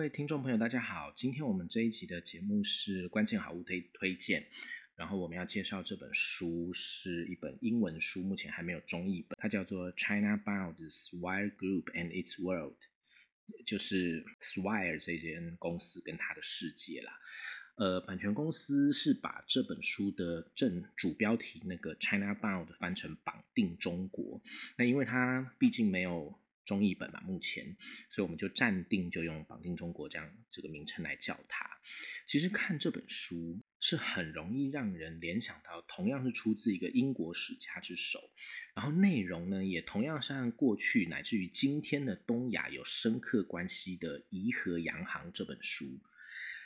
各位听众朋友，大家好。今天我们这一集的节目是关键好物推推荐，然后我们要介绍这本书是一本英文书，目前还没有中译本，它叫做《China Bound Swire Group and Its World》，就是 Swire 这间公司跟它的世界啦。呃，版权公司是把这本书的正主标题那个 China Bound 翻成绑定中国，那因为它毕竟没有。中译本嘛，目前，所以我们就暂定就用“绑定中国”这样这个名称来叫它。其实看这本书是很容易让人联想到，同样是出自一个英国史家之手，然后内容呢也同样是和过去乃至于今天的东亚有深刻关系的《颐和洋行》这本书。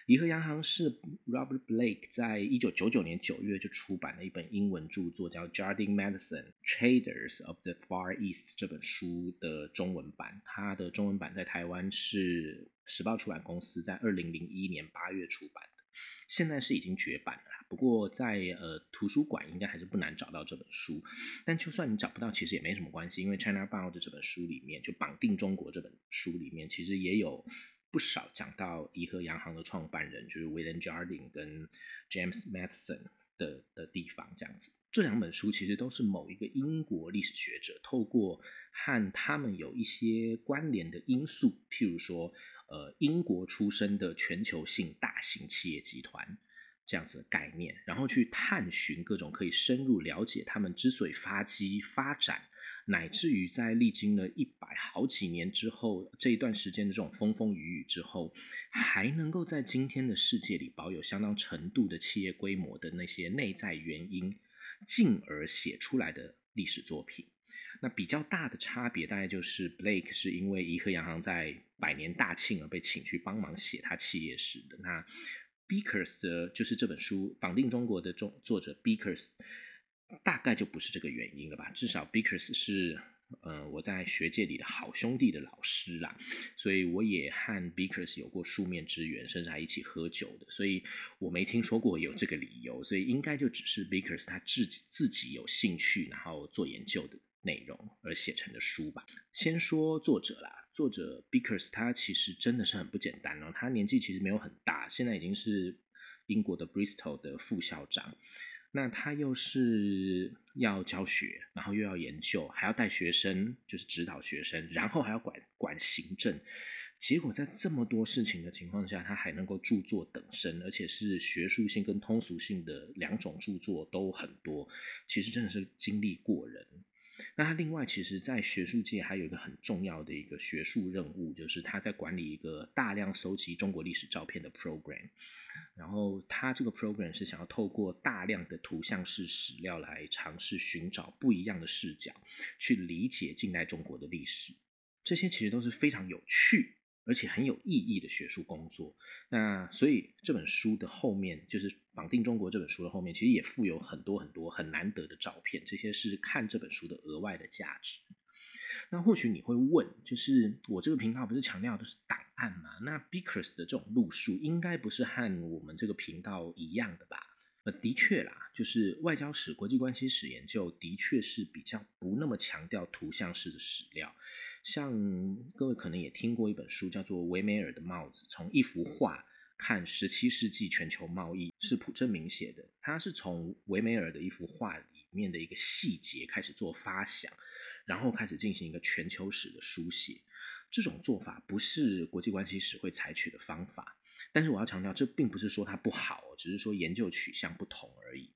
颐和洋行是 Robert Blake 在一九九九年九月就出版了一本英文著作，叫《Jardine Medicine Traders of the Far East》这本书的中文版。它的中文版在台湾是时报出版公司在二零零一年八月出版的，现在是已经绝版了。不过在呃图书馆应该还是不难找到这本书。但就算你找不到，其实也没什么关系，因为《China Bound》这本书里面就绑定中国这本书里面其实也有。不少讲到颐和洋行的创办人，就是 William Jardine 跟 James Matheson 的的地方，这样子。这两本书其实都是某一个英国历史学者透过和他们有一些关联的因素，譬如说，呃，英国出身的全球性大型企业集团这样子的概念，然后去探寻各种可以深入了解他们之所以发迹发展。乃至于在历经了一百好几年之后，这一段时间的这种风风雨雨之后，还能够在今天的世界里保有相当程度的企业规模的那些内在原因，进而写出来的历史作品。那比较大的差别，大概就是 Blake 是因为颐和洋行在百年大庆而被请去帮忙写他企业史的。那 Beakers 的就是这本书绑定中国的中作者 Beakers。大概就不是这个原因了吧？至少 Bickers 是呃我在学界里的好兄弟的老师啦，所以我也和 Bickers 有过数面之缘，甚至还一起喝酒的，所以我没听说过有这个理由，所以应该就只是 Bickers 他自己自己有兴趣，然后做研究的内容而写成的书吧。先说作者啦，作者 Bickers 他其实真的是很不简单哦，他年纪其实没有很大，现在已经是英国的 Bristol 的副校长。那他又是要教学，然后又要研究，还要带学生，就是指导学生，然后还要管管行政。结果在这么多事情的情况下，他还能够著作等身，而且是学术性跟通俗性的两种著作都很多，其实真的是经历过人。那他另外，其实，在学术界还有一个很重要的一个学术任务，就是他在管理一个大量搜集中国历史照片的 program。然后，他这个 program 是想要透过大量的图像式史料来尝试寻找不一样的视角，去理解近代中国的历史。这些其实都是非常有趣。而且很有意义的学术工作，那所以这本书的后面，就是《绑定中国》这本书的后面，其实也附有很多很多很难得的照片，这些是看这本书的额外的价值。那或许你会问，就是我这个频道不是强调的是档案吗？那 Bickers 的这种路数，应该不是和我们这个频道一样的吧？呃，的确啦，就是外交史、国际关系史研究，的确是比较不那么强调图像式的史料。像各位可能也听过一本书，叫做《维梅尔的帽子》，从一幅画看十七世纪全球贸易，是朴正明写的。他是从维梅尔的一幅画里面的一个细节开始做发想，然后开始进行一个全球史的书写。这种做法不是国际关系史会采取的方法，但是我要强调，这并不是说它不好，只是说研究取向不同而已。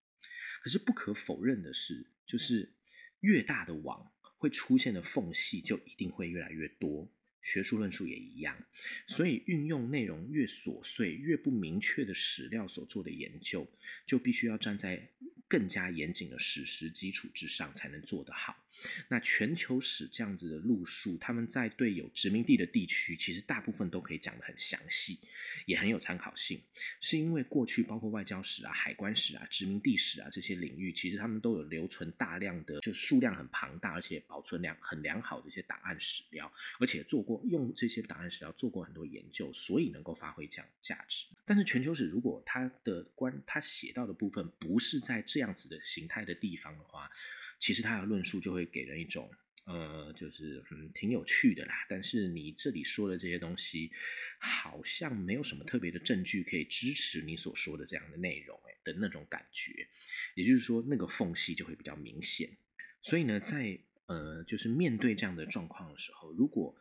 可是不可否认的是，就是越大的网。会出现的缝隙就一定会越来越多，学术论述也一样，所以运用内容越琐碎、越不明确的史料所做的研究，就必须要站在。更加严谨的史实基础之上才能做得好。那全球史这样子的路数，他们在对有殖民地的地区，其实大部分都可以讲得很详细，也很有参考性。是因为过去包括外交史啊、海关史啊、殖民地史啊这些领域，其实他们都有留存大量的，就数量很庞大，而且保存良很良好的一些档案史料，而且做过用这些档案史料做过很多研究，所以能够发挥这样价值。但是全球史如果它的关，它写到的部分不是在。这样子的形态的地方的话，其实它的论述就会给人一种呃，就是嗯挺有趣的啦。但是你这里说的这些东西，好像没有什么特别的证据可以支持你所说的这样的内容，哎的那种感觉。也就是说，那个缝隙就会比较明显。所以呢，在呃，就是面对这样的状况的时候，如果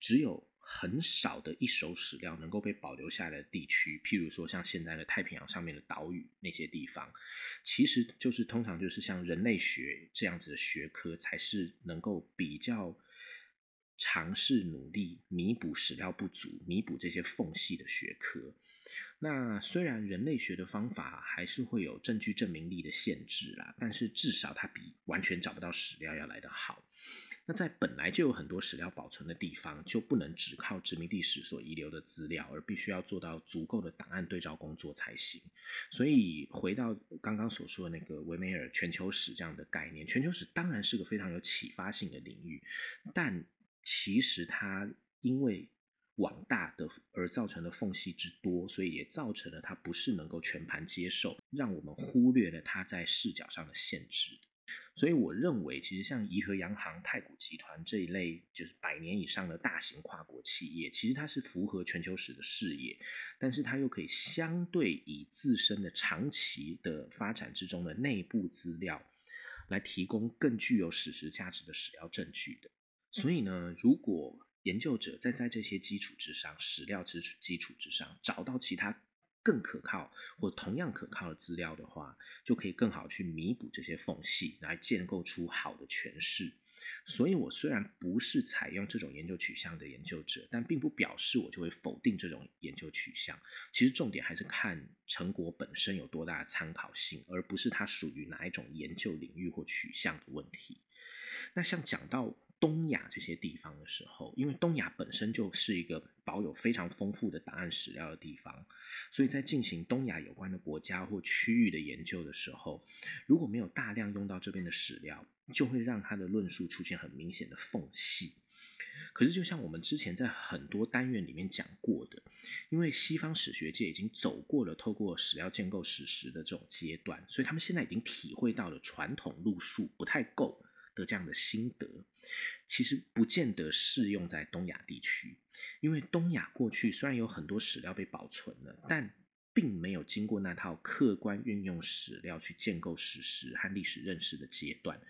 只有很少的一手史料能够被保留下来的地区，譬如说像现在的太平洋上面的岛屿那些地方，其实就是通常就是像人类学这样子的学科，才是能够比较尝试努力弥补史料不足、弥补这些缝隙的学科。那虽然人类学的方法还是会有证据证明力的限制啦，但是至少它比完全找不到史料要来得好。那在本来就有很多史料保存的地方，就不能只靠殖民地史所遗留的资料，而必须要做到足够的档案对照工作才行。所以回到刚刚所说的那个维梅尔全球史这样的概念，全球史当然是个非常有启发性的领域，但其实它因为网大的而造成的缝隙之多，所以也造成了它不是能够全盘接受，让我们忽略了它在视角上的限制。所以我认为，其实像怡和洋行、太古集团这一类就是百年以上的大型跨国企业，其实它是符合全球史的视野，但是它又可以相对以自身的长期的发展之中的内部资料，来提供更具有史实价值的史料证据的。所以呢，如果研究者在在这些基础之上，史料基础基础之上找到其他。更可靠或同样可靠的资料的话，就可以更好去弥补这些缝隙，来建构出好的诠释。所以，我虽然不是采用这种研究取向的研究者，但并不表示我就会否定这种研究取向。其实，重点还是看成果本身有多大的参考性，而不是它属于哪一种研究领域或取向的问题。那像讲到。东亚这些地方的时候，因为东亚本身就是一个保有非常丰富的档案史料的地方，所以在进行东亚有关的国家或区域的研究的时候，如果没有大量用到这边的史料，就会让他的论述出现很明显的缝隙。可是，就像我们之前在很多单元里面讲过的，因为西方史学界已经走过了透过史料建构史实的这种阶段，所以他们现在已经体会到了传统路数不太够。的这样的心得，其实不见得适用在东亚地区，因为东亚过去虽然有很多史料被保存了，但并没有经过那套客观运用史料去建构史实和历史认识的阶段，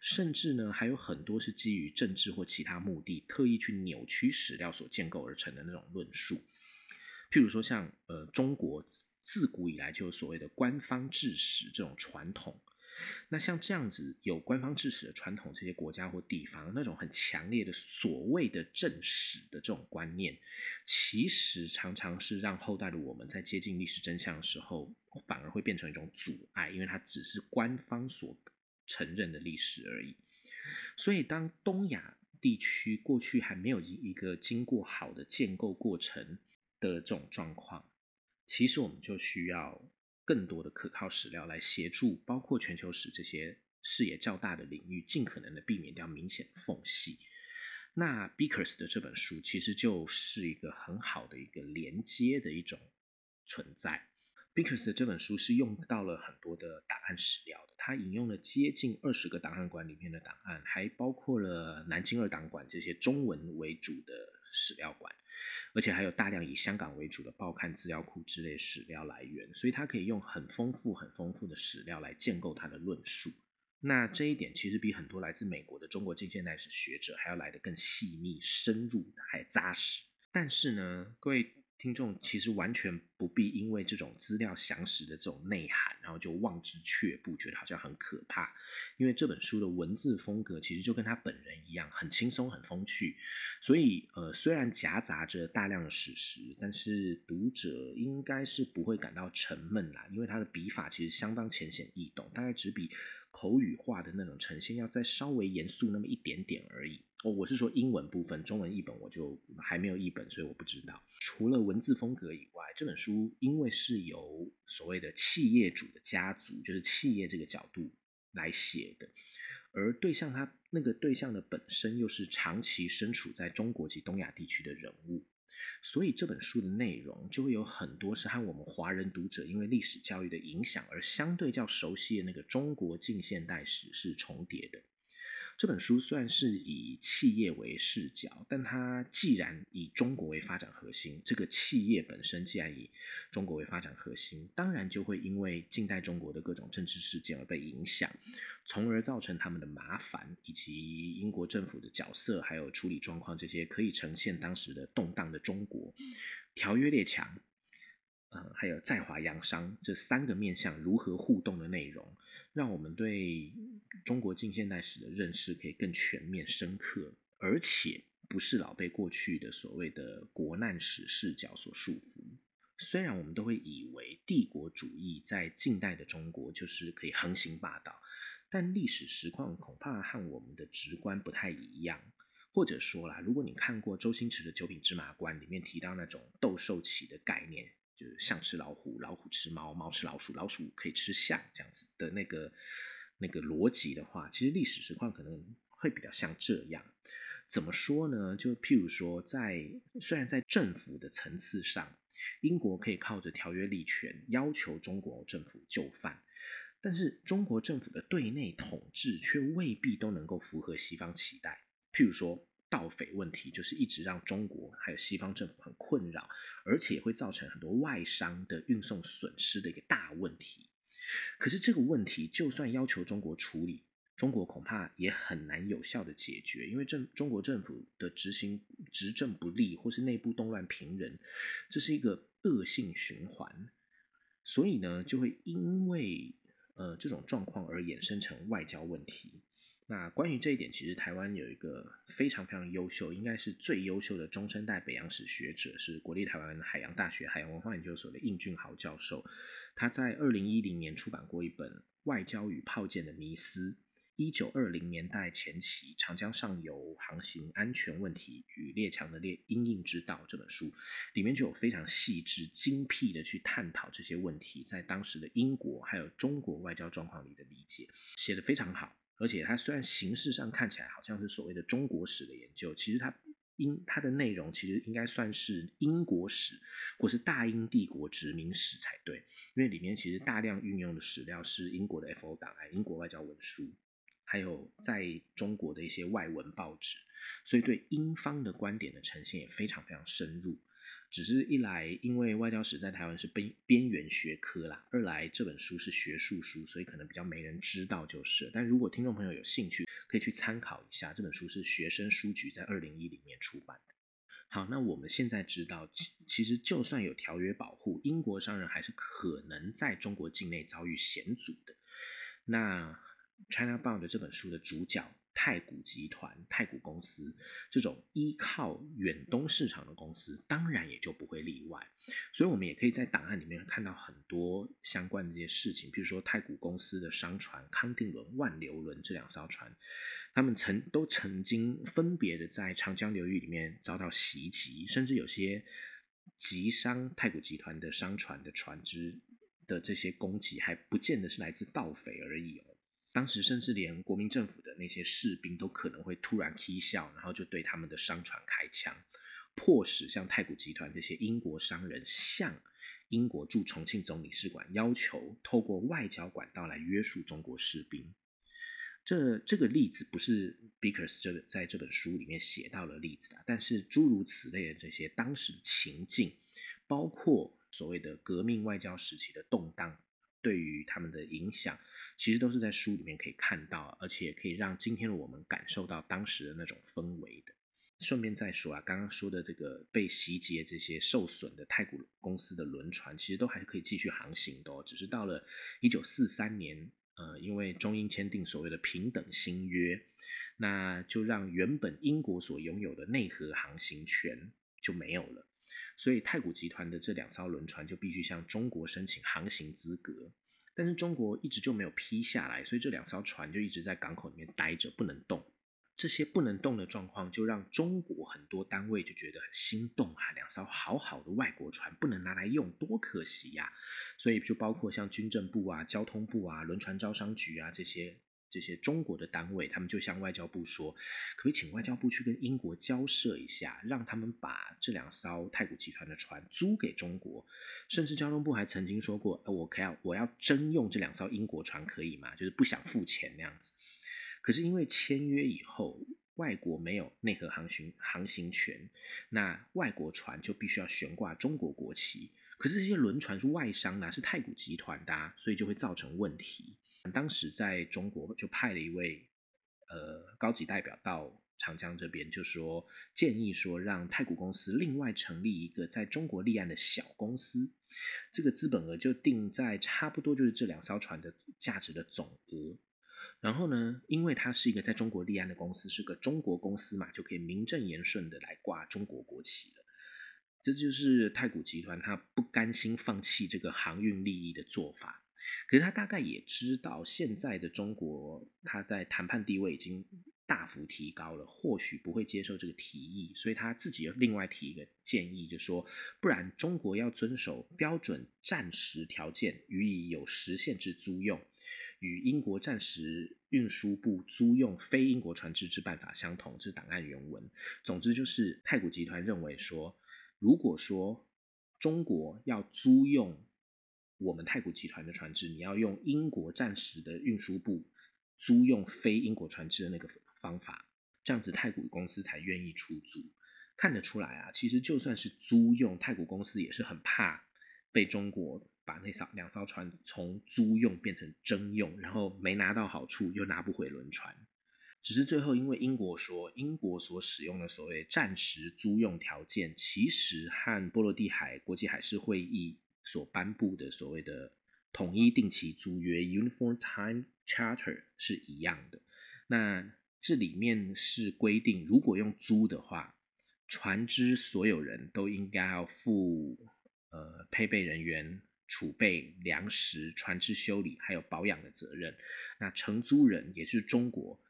甚至呢还有很多是基于政治或其他目的，特意去扭曲史料所建构而成的那种论述。譬如说像呃中国自古以来就有所谓的官方治史这种传统。那像这样子有官方支持的传统，这些国家或地方那种很强烈的所谓的正史的这种观念，其实常常是让后代的我们在接近历史真相的时候，反而会变成一种阻碍，因为它只是官方所承认的历史而已。所以，当东亚地区过去还没有一一个经过好的建构过程的这种状况，其实我们就需要。更多的可靠史料来协助，包括全球史这些视野较大的领域，尽可能的避免掉明显缝隙。那 Beakers 的这本书其实就是一个很好的一个连接的一种存在。Beakers 的这本书是用到了很多的档案史料的，它引用了接近二十个档案馆里面的档案，还包括了南京二档馆这些中文为主的史料馆。而且还有大量以香港为主的报刊资料库之类史料来源，所以他可以用很丰富、很丰富的史料来建构他的论述。那这一点其实比很多来自美国的中国近现代史学者还要来得更细腻、深入，还扎实。但是呢，各位。听众其实完全不必因为这种资料详实的这种内涵，然后就望之却步，觉得好像很可怕。因为这本书的文字风格其实就跟他本人一样，很轻松、很风趣。所以，呃，虽然夹杂着大量的史实，但是读者应该是不会感到沉闷啦，因为他的笔法其实相当浅显易懂，大概只比。口语化的那种呈现要再稍微严肃那么一点点而已我是说英文部分，中文译本我就还没有译本，所以我不知道。除了文字风格以外，这本书因为是由所谓的企业主的家族，就是企业这个角度来写的，而对象他那个对象的本身又是长期身处在中国及东亚地区的人物。所以这本书的内容就会有很多是和我们华人读者因为历史教育的影响而相对较熟悉的那个中国近现代史是重叠的。这本书虽然是以企业为视角，但它既然以中国为发展核心，这个企业本身既然以中国为发展核心，当然就会因为近代中国的各种政治事件而被影响，从而造成他们的麻烦，以及英国政府的角色还有处理状况这些，可以呈现当时的动荡的中国。条约列强，呃，还有在华洋商这三个面向如何互动的内容。让我们对中国近现代史的认识可以更全面、深刻，而且不是老被过去的所谓的国难史视角所束缚。虽然我们都会以为帝国主义在近代的中国就是可以横行霸道，但历史实况恐怕和我们的直观不太一样。或者说啦，如果你看过周星驰的《九品芝麻官》里面提到那种斗兽棋的概念。就是象吃老虎，老虎吃猫，猫吃老鼠，老鼠可以吃象这样子的那个那个逻辑的话，其实历史实况可能会比较像这样。怎么说呢？就譬如说，在虽然在政府的层次上，英国可以靠着条约立权要求中国政府就范，但是中国政府的对内统治却未必都能够符合西方期待。譬如说。盗匪问题就是一直让中国还有西方政府很困扰，而且会造成很多外商的运送损失的一个大问题。可是这个问题就算要求中国处理，中国恐怕也很难有效的解决，因为政中国政府的执行执政不力，或是内部动乱频仍，这是一个恶性循环。所以呢，就会因为呃这种状况而衍生成外交问题。那关于这一点，其实台湾有一个非常非常优秀，应该是最优秀的中生代北洋史学者，是国立台湾海洋大学海洋文化研究所的应俊豪教授。他在二零一零年出版过一本《外交与炮舰的迷思：一九二零年代前期长江上游航行安全问题与列强的列应应之道》这本书，里面就有非常细致精辟的去探讨这些问题在当时的英国还有中国外交状况里的理解，写得非常好。而且它虽然形式上看起来好像是所谓的中国史的研究，其实它英它的内容其实应该算是英国史或是大英帝国殖民史才对，因为里面其实大量运用的史料是英国的 F.O. 档案、英国外交文书，还有在中国的一些外文报纸，所以对英方的观点的呈现也非常非常深入。只是一来，因为外交史在台湾是边边缘学科啦；二来这本书是学术书，所以可能比较没人知道就是。但如果听众朋友有兴趣，可以去参考一下。这本书是学生书局在二零一零年出版的。好，那我们现在知道，其其实就算有条约保护，英国商人还是可能在中国境内遭遇险阻的。那 China Bound 这本书的主角。太古集团、太古公司这种依靠远东市场的公司，当然也就不会例外。所以，我们也可以在档案里面看到很多相关的这些事情，比如说太古公司的商船康定轮、万流轮这两艘船，他们曾都曾经分别的在长江流域里面遭到袭击，甚至有些击伤太古集团的商船的船只的这些攻击，还不见得是来自盗匪而已哦。当时甚至连国民政府的那些士兵都可能会突然踢笑，然后就对他们的商船开枪，迫使像太古集团这些英国商人向英国驻重庆总领事馆要求透过外交管道来约束中国士兵。这这个例子不是 Bickers 这在这本书里面写到的例子啊，但是诸如此类的这些当时情境，包括所谓的革命外交时期的动荡。对于他们的影响，其实都是在书里面可以看到，而且可以让今天的我们感受到当时的那种氛围的。顺便再说啊，刚刚说的这个被袭击这些受损的太古公司的轮船，其实都还是可以继续航行的，只是到了一九四三年，呃，因为中英签订所谓的平等新约，那就让原本英国所拥有的内河航行权就没有了。所以太古集团的这两艘轮船就必须向中国申请航行资格，但是中国一直就没有批下来，所以这两艘船就一直在港口里面待着不能动。这些不能动的状况，就让中国很多单位就觉得很心动啊，两艘好好的外国船不能拿来用，多可惜呀！所以就包括像军政部啊、交通部啊、轮船招商局啊这些。这些中国的单位，他们就向外交部说，可不可以请外交部去跟英国交涉一下，让他们把这两艘太古集团的船租给中国。甚至交通部还曾经说过，我可要我要征用这两艘英国船，可以吗？就是不想付钱那样子。可是因为签约以后，外国没有内河航行航行权，那外国船就必须要悬挂中国国旗。可是这些轮船是外商的，是太古集团的，所以就会造成问题。当时在中国就派了一位呃高级代表到长江这边，就说建议说让太古公司另外成立一个在中国立案的小公司，这个资本额就定在差不多就是这两艘船的价值的总额。然后呢，因为它是一个在中国立案的公司，是个中国公司嘛，就可以名正言顺的来挂中国国旗了。这就是太古集团他不甘心放弃这个航运利益的做法。可是他大概也知道，现在的中国他在谈判地位已经大幅提高了，或许不会接受这个提议，所以他自己又另外提一个建议，就说不然中国要遵守标准战时条件，予以有时限制租用。与英国战时运输部租用非英国船只之办法相同，这是档案原文。总之就是太古集团认为说，如果说中国要租用我们太古集团的船只，你要用英国战时的运输部租用非英国船只的那个方法，这样子太古公司才愿意出租。看得出来啊，其实就算是租用，太古公司也是很怕被中国。把那艘两艘船从租用变成征用，然后没拿到好处，又拿不回轮船。只是最后，因为英国说，英国所使用的所谓战时租用条件，其实和波罗的海国际海事会议所颁布的所谓的统一定期租约 （Uniform Time Charter） 是一样的。那这里面是规定，如果用租的话，船只所有人都应该要负呃配备人员。储备粮食、船只修理还有保养的责任，那承租人也是中国，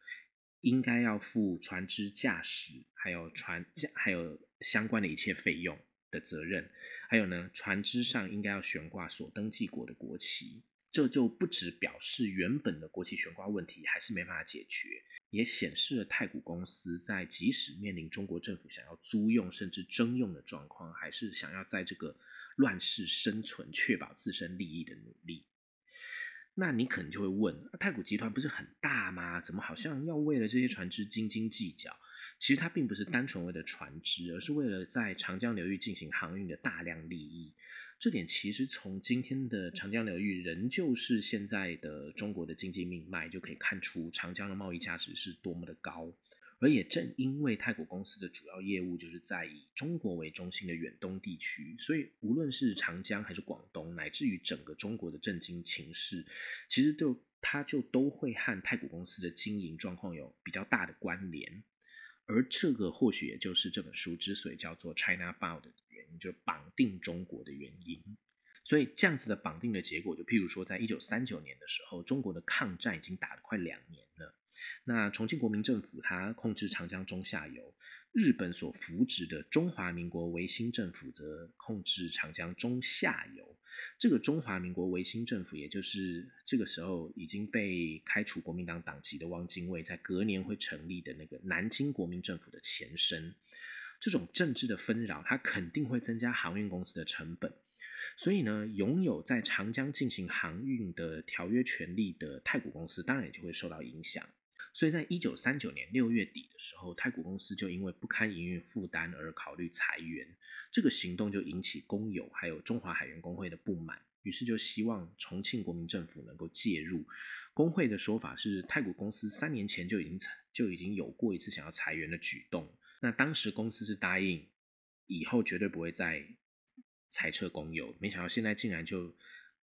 应该要负船只驾驶，还有船驾还有相关的一切费用的责任。还有呢，船只上应该要悬挂所登记国的国旗。这就不只表示原本的国旗悬挂问题还是没办法解决，也显示了太古公司在即使面临中国政府想要租用甚至征用的状况，还是想要在这个。乱世生存，确保自身利益的努力。那你可能就会问：太古集团不是很大吗？怎么好像要为了这些船只斤斤计较？其实它并不是单纯为了船只，而是为了在长江流域进行航运的大量利益。这点其实从今天的长江流域仍旧是现在的中国的经济命脉，就可以看出长江的贸易价值是多么的高。而也正因为泰国公司的主要业务就是在以中国为中心的远东地区，所以无论是长江还是广东，乃至于整个中国的政经情势，其实就它就都会和泰国公司的经营状况有比较大的关联。而这个或许也就是这本书之所以叫做 China Bound 的原因，就是绑定中国的原因。所以这样子的绑定的结果，就譬如说，在一九三九年的时候，中国的抗战已经打了快两年了。那重庆国民政府它控制长江中下游，日本所扶植的中华民国维新政府则控制长江中下游。这个中华民国维新政府，也就是这个时候已经被开除国民党党籍的汪精卫，在隔年会成立的那个南京国民政府的前身。这种政治的纷扰，它肯定会增加航运公司的成本。所以呢，拥有在长江进行航运的条约权利的太古公司，当然也就会受到影响。所以在一九三九年六月底的时候，太古公司就因为不堪营运负担而考虑裁员。这个行动就引起工友还有中华海员工会的不满，于是就希望重庆国民政府能够介入。工会的说法是，太古公司三年前就已经就已经有过一次想要裁员的举动。那当时公司是答应以后绝对不会再裁撤工友，没想到现在竟然就。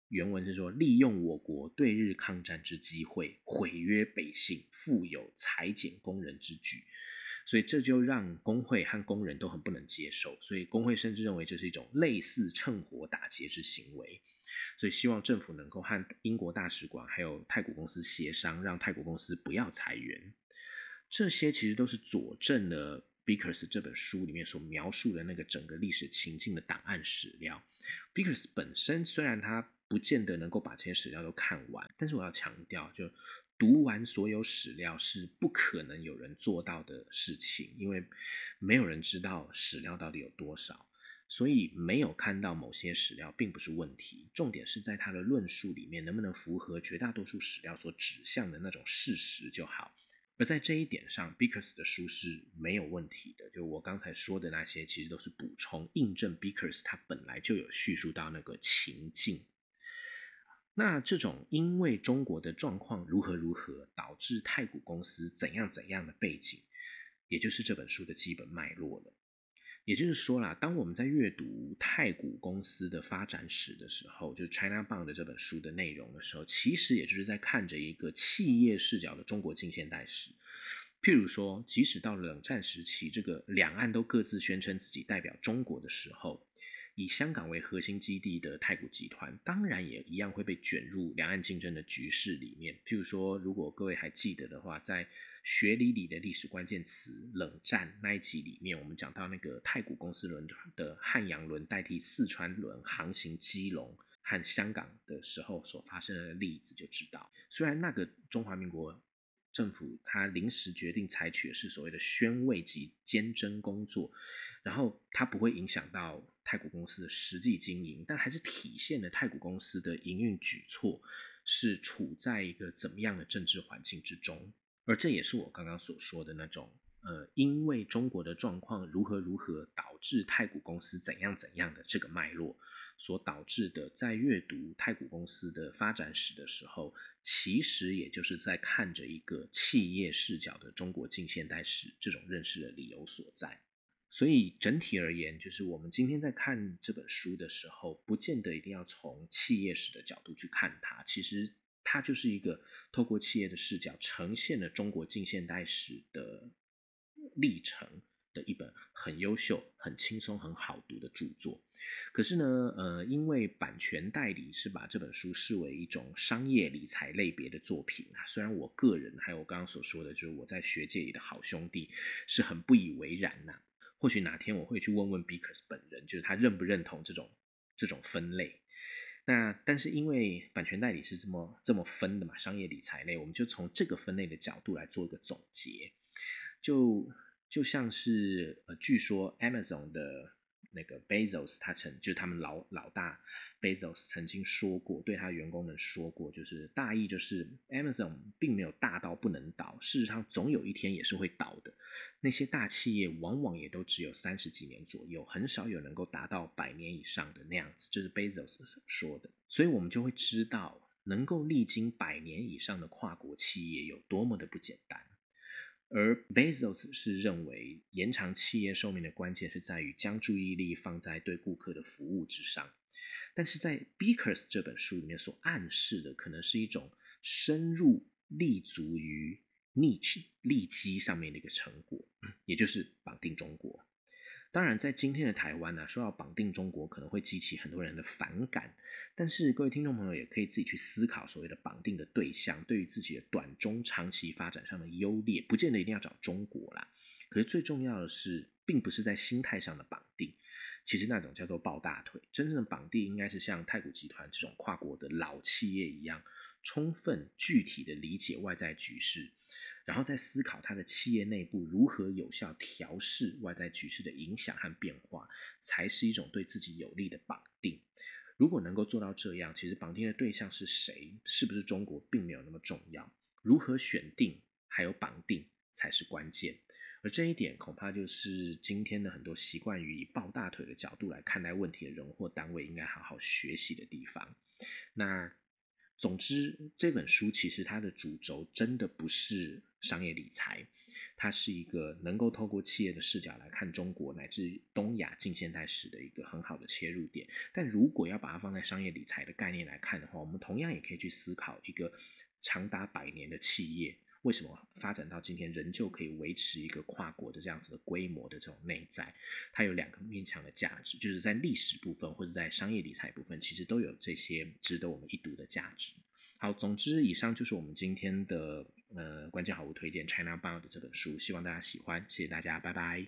原文是说，利用我国对日抗战之机会，毁约北信，负有裁减工人之举，所以这就让工会和工人都很不能接受，所以工会甚至认为这是一种类似趁火打劫之行为，所以希望政府能够和英国大使馆还有泰国公司协商，让泰国公司不要裁员。这些其实都是佐证了 Bickers 这本书里面所描述的那个整个历史情境的档案史料。Bickers 本身虽然他不见得能够把这些史料都看完，但是我要强调，就读完所有史料是不可能有人做到的事情，因为没有人知道史料到底有多少，所以没有看到某些史料并不是问题，重点是在他的论述里面能不能符合绝大多数史料所指向的那种事实就好。而在这一点上 b i c k e r s 的书是没有问题的。就我刚才说的那些，其实都是补充、印证 b i c k e r s 他本来就有叙述到那个情境。那这种因为中国的状况如何如何，导致太古公司怎样怎样的背景，也就是这本书的基本脉络了。也就是说啦，当我们在阅读太古公司的发展史的时候，就是 China Bond 这本书的内容的时候，其实也就是在看着一个企业视角的中国近现代史。譬如说，即使到冷战时期，这个两岸都各自宣称自己代表中国的时候。以香港为核心基地的太古集团，当然也一样会被卷入两岸竞争的局势里面。譬如说，如果各位还记得的话，在学理里的历史关键词“冷战”那一集里面，我们讲到那个太古公司轮的汉阳轮代替四川轮航行基隆和香港的时候所发生的例子，就知道，虽然那个中华民国。政府他临时决定采取的是所谓的宣慰及监侦工作，然后它不会影响到太古公司的实际经营，但还是体现了太古公司的营运举措是处在一个怎么样的政治环境之中，而这也是我刚刚所说的那种。呃，因为中国的状况如何如何，导致太古公司怎样怎样的这个脉络，所导致的，在阅读太古公司的发展史的时候，其实也就是在看着一个企业视角的中国近现代史这种认识的理由所在。所以整体而言，就是我们今天在看这本书的时候，不见得一定要从企业史的角度去看它，其实它就是一个透过企业的视角，呈现了中国近现代史的。历程的一本很优秀、很轻松、很好读的著作。可是呢，呃，因为版权代理是把这本书视为一种商业理财类别的作品啊。虽然我个人还有我刚刚所说的，就是我在学界里的好兄弟是很不以为然呐。或许哪天我会去问问 Beckers 本人，就是他认不认同这种这种分类。那但是因为版权代理是这么这么分的嘛，商业理财类，我们就从这个分类的角度来做一个总结。就就像是呃，据说 Amazon 的那个 Bezos，他曾就是他们老老大 Bezos 曾经说过，对他员工们说过，就是大意就是 Amazon 并没有大到不能倒，事实上总有一天也是会倒的。那些大企业往往也都只有三十几年左右，很少有能够达到百年以上的那样子，这是 Bezos 说的。所以我们就会知道，能够历经百年以上的跨国企业有多么的不简单。而 Bezos 是认为延长企业寿命的关键是在于将注意力放在对顾客的服务之上，但是在 Beakers 这本书里面所暗示的，可能是一种深入立足于 niche 利基上面的一个成果，也就是绑定中国。当然，在今天的台湾呢，说要绑定中国，可能会激起很多人的反感。但是，各位听众朋友也可以自己去思考，所谓的绑定的对象，对于自己的短中长期发展上的优劣，不见得一定要找中国啦。可是最重要的是，并不是在心态上的绑定，其实那种叫做抱大腿。真正的绑定，应该是像太古集团这种跨国的老企业一样，充分具体的理解外在局势。然后再思考它的企业内部如何有效调试外在局势的影响和变化，才是一种对自己有利的绑定。如果能够做到这样，其实绑定的对象是谁，是不是中国，并没有那么重要。如何选定，还有绑定才是关键。而这一点，恐怕就是今天的很多习惯于以抱大腿的角度来看待问题的人或单位，应该好好学习的地方。那。总之，这本书其实它的主轴真的不是商业理财，它是一个能够透过企业的视角来看中国乃至东亚近现代史的一个很好的切入点。但如果要把它放在商业理财的概念来看的话，我们同样也可以去思考一个长达百年的企业。为什么发展到今天仍旧可以维持一个跨国的这样子的规模的这种内在？它有两个面向的价值，就是在历史部分或者在商业理财部分，其实都有这些值得我们一读的价值。好，总之以上就是我们今天的呃关键好物推荐《China Bound》的这本书，希望大家喜欢，谢谢大家，拜拜。